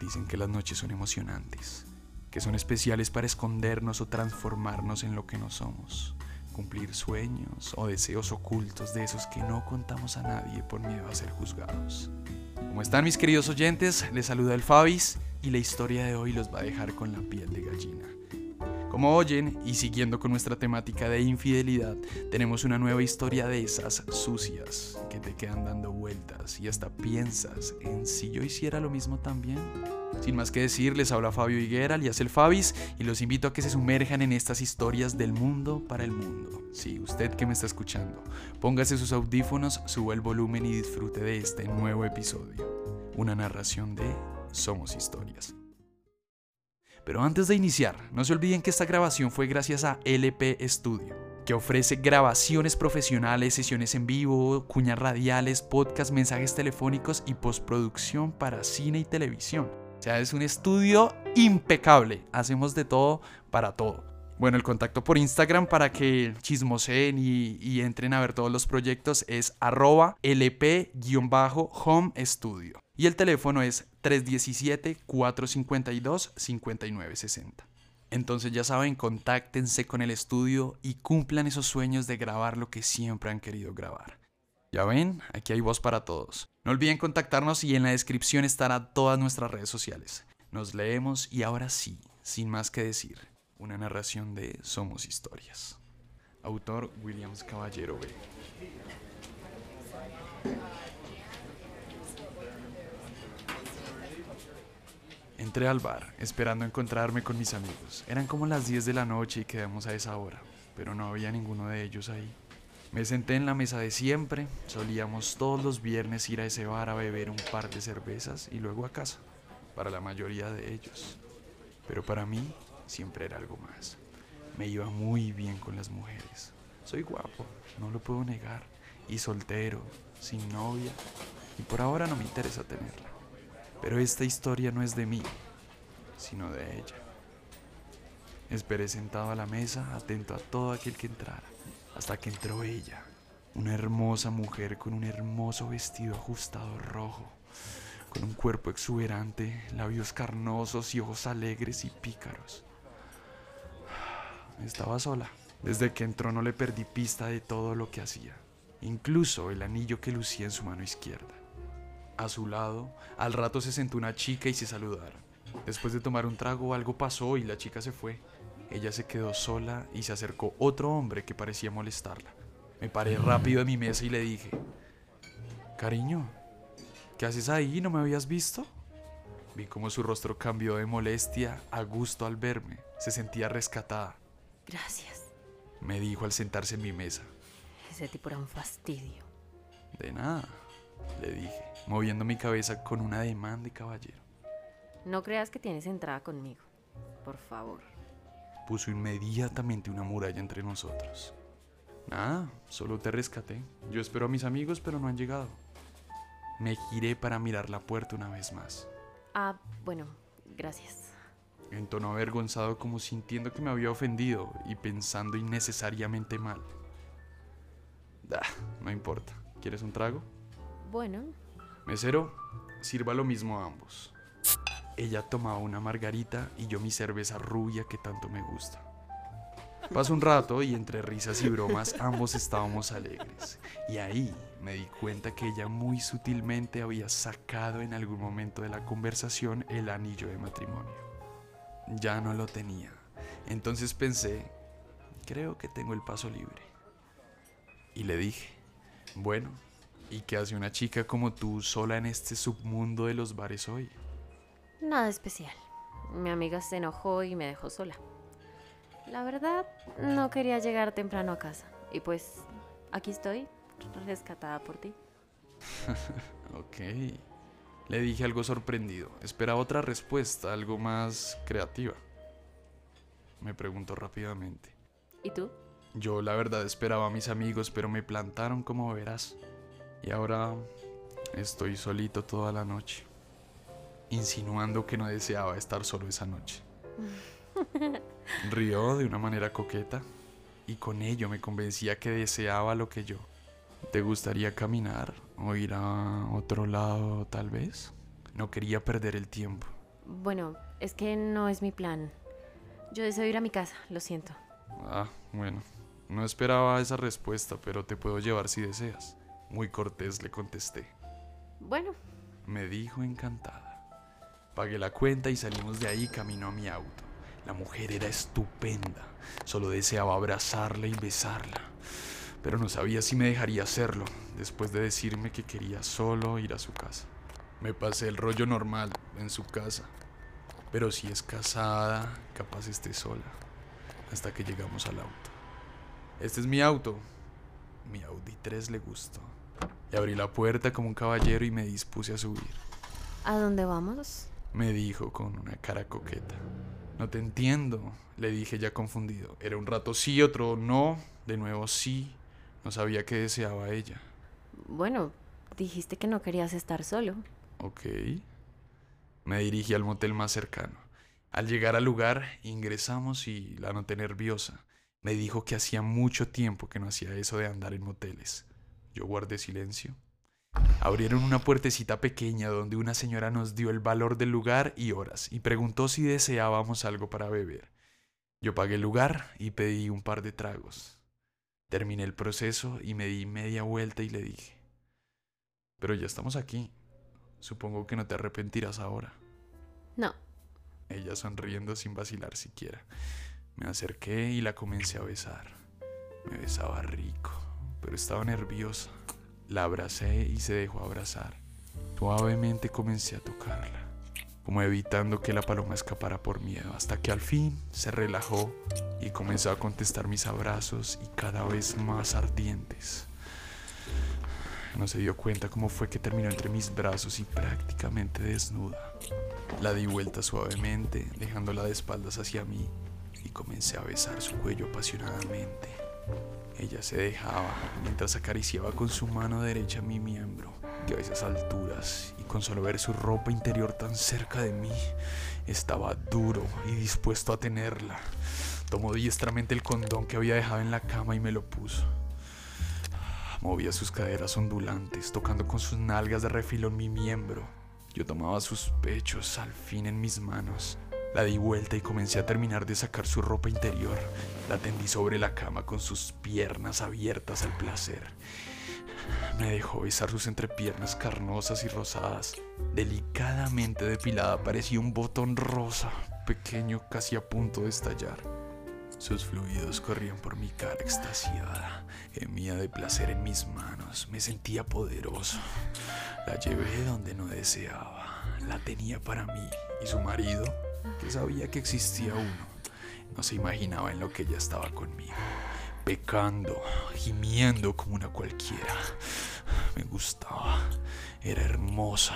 Dicen que las noches son emocionantes, que son especiales para escondernos o transformarnos en lo que no somos, cumplir sueños o deseos ocultos de esos que no contamos a nadie por miedo a ser juzgados. ¿Cómo están mis queridos oyentes? Les saluda el Fabis y la historia de hoy los va a dejar con la piel de gallina. Como oyen, y siguiendo con nuestra temática de infidelidad, tenemos una nueva historia de esas sucias que te quedan dando vueltas y hasta piensas en si yo hiciera lo mismo también. Sin más que decir, les habla Fabio Higuera, alias el Fabis, y los invito a que se sumerjan en estas historias del mundo para el mundo. Sí, usted que me está escuchando, póngase sus audífonos, suba el volumen y disfrute de este nuevo episodio. Una narración de Somos Historias. Pero antes de iniciar, no se olviden que esta grabación fue gracias a LP Studio, que ofrece grabaciones profesionales, sesiones en vivo, cuñas radiales, podcasts, mensajes telefónicos y postproducción para cine y televisión. O sea, es un estudio impecable. Hacemos de todo para todo. Bueno, el contacto por Instagram para que chismoseen y, y entren a ver todos los proyectos es arroba lp-home studio. Y el teléfono es 317-452-5960. Entonces ya saben, contáctense con el estudio y cumplan esos sueños de grabar lo que siempre han querido grabar. Ya ven, aquí hay voz para todos. No olviden contactarnos y en la descripción estará todas nuestras redes sociales. Nos leemos y ahora sí, sin más que decir, una narración de Somos Historias. Autor Williams Caballero B. Entré al bar, esperando encontrarme con mis amigos. Eran como las 10 de la noche y quedamos a esa hora, pero no había ninguno de ellos ahí. Me senté en la mesa de siempre, solíamos todos los viernes ir a ese bar a beber un par de cervezas y luego a casa, para la mayoría de ellos. Pero para mí siempre era algo más. Me iba muy bien con las mujeres. Soy guapo, no lo puedo negar, y soltero, sin novia, y por ahora no me interesa tenerla. Pero esta historia no es de mí, sino de ella. Esperé sentado a la mesa, atento a todo aquel que entrara, hasta que entró ella, una hermosa mujer con un hermoso vestido ajustado rojo, con un cuerpo exuberante, labios carnosos y ojos alegres y pícaros. Estaba sola. Desde que entró no le perdí pista de todo lo que hacía, incluso el anillo que lucía en su mano izquierda. A su lado, al rato se sentó una chica y se saludaron. Después de tomar un trago, algo pasó y la chica se fue. Ella se quedó sola y se acercó otro hombre que parecía molestarla. Me paré rápido de mi mesa y le dije, Cariño, ¿qué haces ahí? ¿No me habías visto? Vi cómo su rostro cambió de molestia a gusto al verme. Se sentía rescatada. Gracias. Me dijo al sentarse en mi mesa. Ese tipo era un fastidio. De nada, le dije, moviendo mi cabeza con un ademán de caballero. No creas que tienes entrada conmigo. Por favor. Puso inmediatamente una muralla entre nosotros. Nada, solo te rescaté. Yo espero a mis amigos, pero no han llegado. Me giré para mirar la puerta una vez más. Ah, bueno, gracias. En tono avergonzado como sintiendo que me había ofendido y pensando innecesariamente mal. Da, no importa. ¿Quieres un trago? Bueno, Mesero, sirva lo mismo a ambos. Ella tomaba una margarita y yo mi cerveza rubia que tanto me gusta. Pasó un rato y entre risas y bromas ambos estábamos alegres. Y ahí me di cuenta que ella muy sutilmente había sacado en algún momento de la conversación el anillo de matrimonio. Ya no lo tenía. Entonces pensé, creo que tengo el paso libre. Y le dije, bueno, ¿y qué hace una chica como tú sola en este submundo de los bares hoy? nada especial. Mi amiga se enojó y me dejó sola. La verdad, no quería llegar temprano a casa. Y pues, aquí estoy, rescatada por ti. Ok. Le dije algo sorprendido. Esperaba otra respuesta, algo más creativa. Me preguntó rápidamente. ¿Y tú? Yo la verdad esperaba a mis amigos, pero me plantaron como verás. Y ahora estoy solito toda la noche. Insinuando que no deseaba estar solo esa noche. Rió de una manera coqueta y con ello me convencía que deseaba lo que yo. ¿Te gustaría caminar o ir a otro lado tal vez? No quería perder el tiempo. Bueno, es que no es mi plan. Yo deseo ir a mi casa, lo siento. Ah, bueno. No esperaba esa respuesta, pero te puedo llevar si deseas. Muy cortés le contesté. Bueno, Me dijo encantada. Pagué la cuenta y salimos de ahí camino a mi auto. La mujer era estupenda. Solo deseaba abrazarla y besarla. Pero no sabía si me dejaría hacerlo, después de decirme que quería solo ir a su casa. Me pasé el rollo normal en su casa. Pero si es casada, capaz esté sola. Hasta que llegamos al auto. Este es mi auto. Mi Audi 3 le gustó. Le abrí la puerta como un caballero y me dispuse a subir. ¿a dónde vamos? Me dijo con una cara coqueta. No te entiendo, le dije ya confundido. Era un rato sí, otro no, de nuevo sí. No sabía qué deseaba ella. Bueno, dijiste que no querías estar solo. Ok. Me dirigí al motel más cercano. Al llegar al lugar, ingresamos y la noté nerviosa. Me dijo que hacía mucho tiempo que no hacía eso de andar en moteles. Yo guardé silencio. Abrieron una puertecita pequeña donde una señora nos dio el valor del lugar y horas y preguntó si deseábamos algo para beber. Yo pagué el lugar y pedí un par de tragos. Terminé el proceso y me di media vuelta y le dije, pero ya estamos aquí. Supongo que no te arrepentirás ahora. No, Ella sonriendo sin vacilar siquiera. Me acerqué y la comencé a besar. Me besaba rico, pero estaba nerviosa. La abracé y se dejó abrazar. Suavemente comencé a tocarla, como evitando que la paloma escapara por miedo, hasta que al fin se relajó y comenzó a contestar mis abrazos y cada vez más ardientes. No se dio cuenta cómo fue que terminó entre mis brazos y prácticamente desnuda. La di vuelta suavemente, dejándola de espaldas hacia mí, y comencé a besar su cuello apasionadamente. Ella se dejaba mientras acariciaba con su mano derecha mi miembro, que a esas alturas, y con solo ver su ropa interior tan cerca de mí, estaba duro y dispuesto a tenerla. Tomó diestramente el condón que había dejado en la cama y me lo puso. Movía sus caderas ondulantes, tocando con sus nalgas de refilón mi miembro. Yo tomaba sus pechos al fin en mis manos. La di vuelta y comencé a terminar de sacar su ropa interior. La tendí sobre la cama con sus piernas abiertas al placer. Me dejó besar sus entrepiernas carnosas y rosadas. Delicadamente depilada parecía un botón rosa, pequeño casi a punto de estallar. Sus fluidos corrían por mi cara extasiada. Gemía de placer en mis manos. Me sentía poderoso. La llevé donde no deseaba. La tenía para mí. Y su marido, sabía que existía uno, no se imaginaba en lo que ella estaba conmigo. Pecando, gimiendo como una cualquiera. Me gustaba. Era hermosa.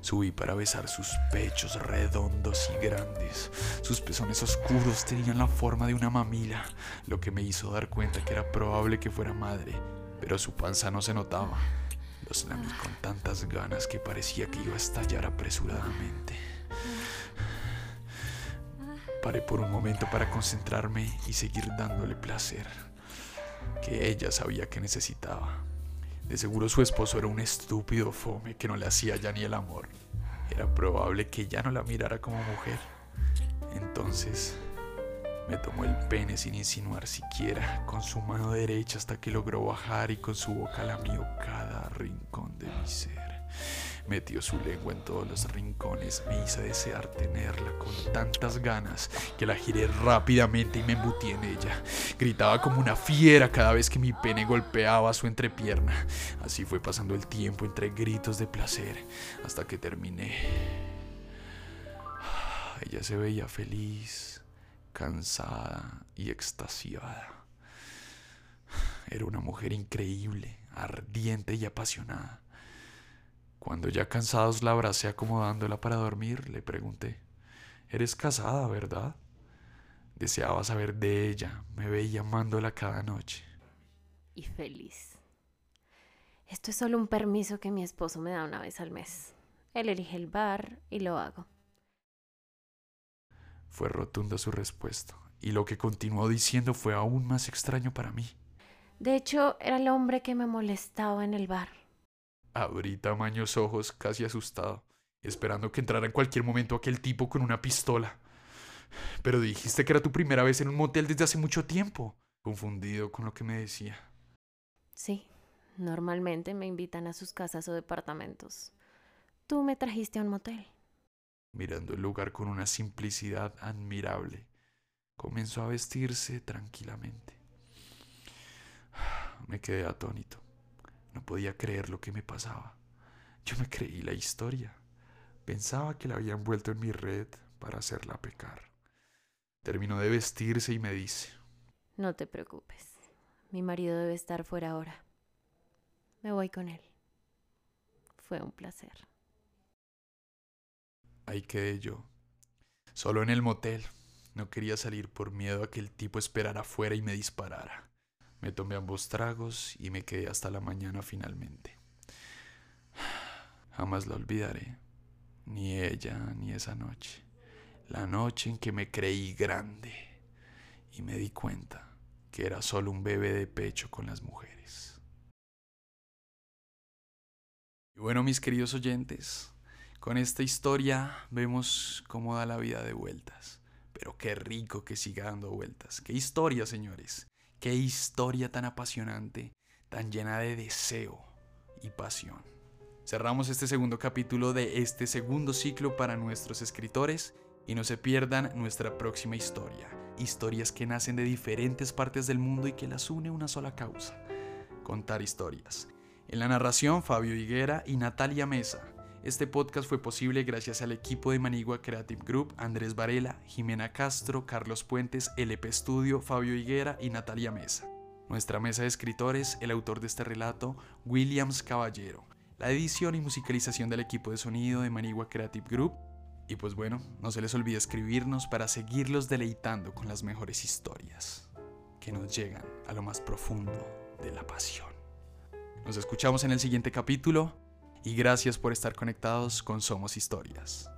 Subí para besar sus pechos redondos y grandes. Sus pezones oscuros tenían la forma de una mamila, lo que me hizo dar cuenta que era probable que fuera madre, pero su panza no se notaba. Los lamí con tantas ganas que parecía que iba a estallar apresuradamente. Paré por un momento para concentrarme y seguir dándole placer, que ella sabía que necesitaba. De seguro su esposo era un estúpido fome que no le hacía ya ni el amor. Era probable que ya no la mirara como mujer. Entonces me tomó el pene sin insinuar siquiera, con su mano derecha hasta que logró bajar y con su boca lamió cada rincón de mi ser. Metió su lengua en todos los rincones, me hizo desear tenerla con tantas ganas que la giré rápidamente y me embutí en ella. Gritaba como una fiera cada vez que mi pene golpeaba su entrepierna. Así fue pasando el tiempo entre gritos de placer hasta que terminé. Ella se veía feliz, cansada y extasiada. Era una mujer increíble, ardiente y apasionada. Cuando ya cansados la abracé acomodándola para dormir, le pregunté, Eres casada, ¿verdad? Deseaba saber de ella, me veía amándola cada noche. y feliz. Esto es solo un permiso que mi esposo me da una vez al mes. Él elige el bar y lo hago. Fue rotunda su respuesta, y lo que continuó diciendo fue aún más extraño para mí. De hecho, era el hombre que me molestaba en el bar. Abrí tamaños ojos casi asustado. esperando que entrara en cualquier momento aquel tipo con una pistola. Pero dijiste que era tu primera vez en un motel desde hace mucho tiempo, confundido con lo que me decía. Sí, normalmente me invitan a sus casas o departamentos. Tú me trajiste a un motel. Mirando el lugar con una simplicidad admirable, comenzó a vestirse tranquilamente. Me quedé atónito. No podía creer lo que me pasaba. Yo me creí la historia. Pensaba que la había envuelto en mi red para hacerla pecar. Terminó de vestirse y me dice, No te preocupes. Mi marido debe estar fuera ahora. Me voy con él. Fue un placer. Ahí quedé yo, solo en el motel. No quería salir por miedo a que el tipo esperara afuera y me disparara. Me tomé ambos tragos y me quedé hasta la mañana finalmente. Jamás la olvidaré, ni ella ni esa noche, la noche en que me creí grande y me di cuenta que era solo un bebé de pecho con las mujeres. Y bueno, mis queridos oyentes, con esta historia vemos cómo da la vida de vueltas. Pero qué rico que siga dando vueltas. Qué historia, señores. Qué historia tan apasionante, tan llena de deseo y pasión. Cerramos este segundo capítulo de este segundo ciclo para nuestros escritores y no se pierdan nuestra próxima historia. Historias que nacen de diferentes partes del mundo y que las une una sola causa. Contar historias. En la narración, Fabio Higuera y Natalia Mesa. Este podcast fue posible gracias al equipo de Manigua Creative Group, Andrés Varela, Jimena Castro, Carlos Puentes, LP Studio, Fabio Higuera y Natalia Mesa. Nuestra mesa de escritores, el autor de este relato, Williams Caballero. La edición y musicalización del equipo de sonido de Manigua Creative Group. Y pues bueno, no se les olvide escribirnos para seguirlos deleitando con las mejores historias que nos llegan a lo más profundo de la pasión. Nos escuchamos en el siguiente capítulo y gracias por estar conectados con Somos Historias.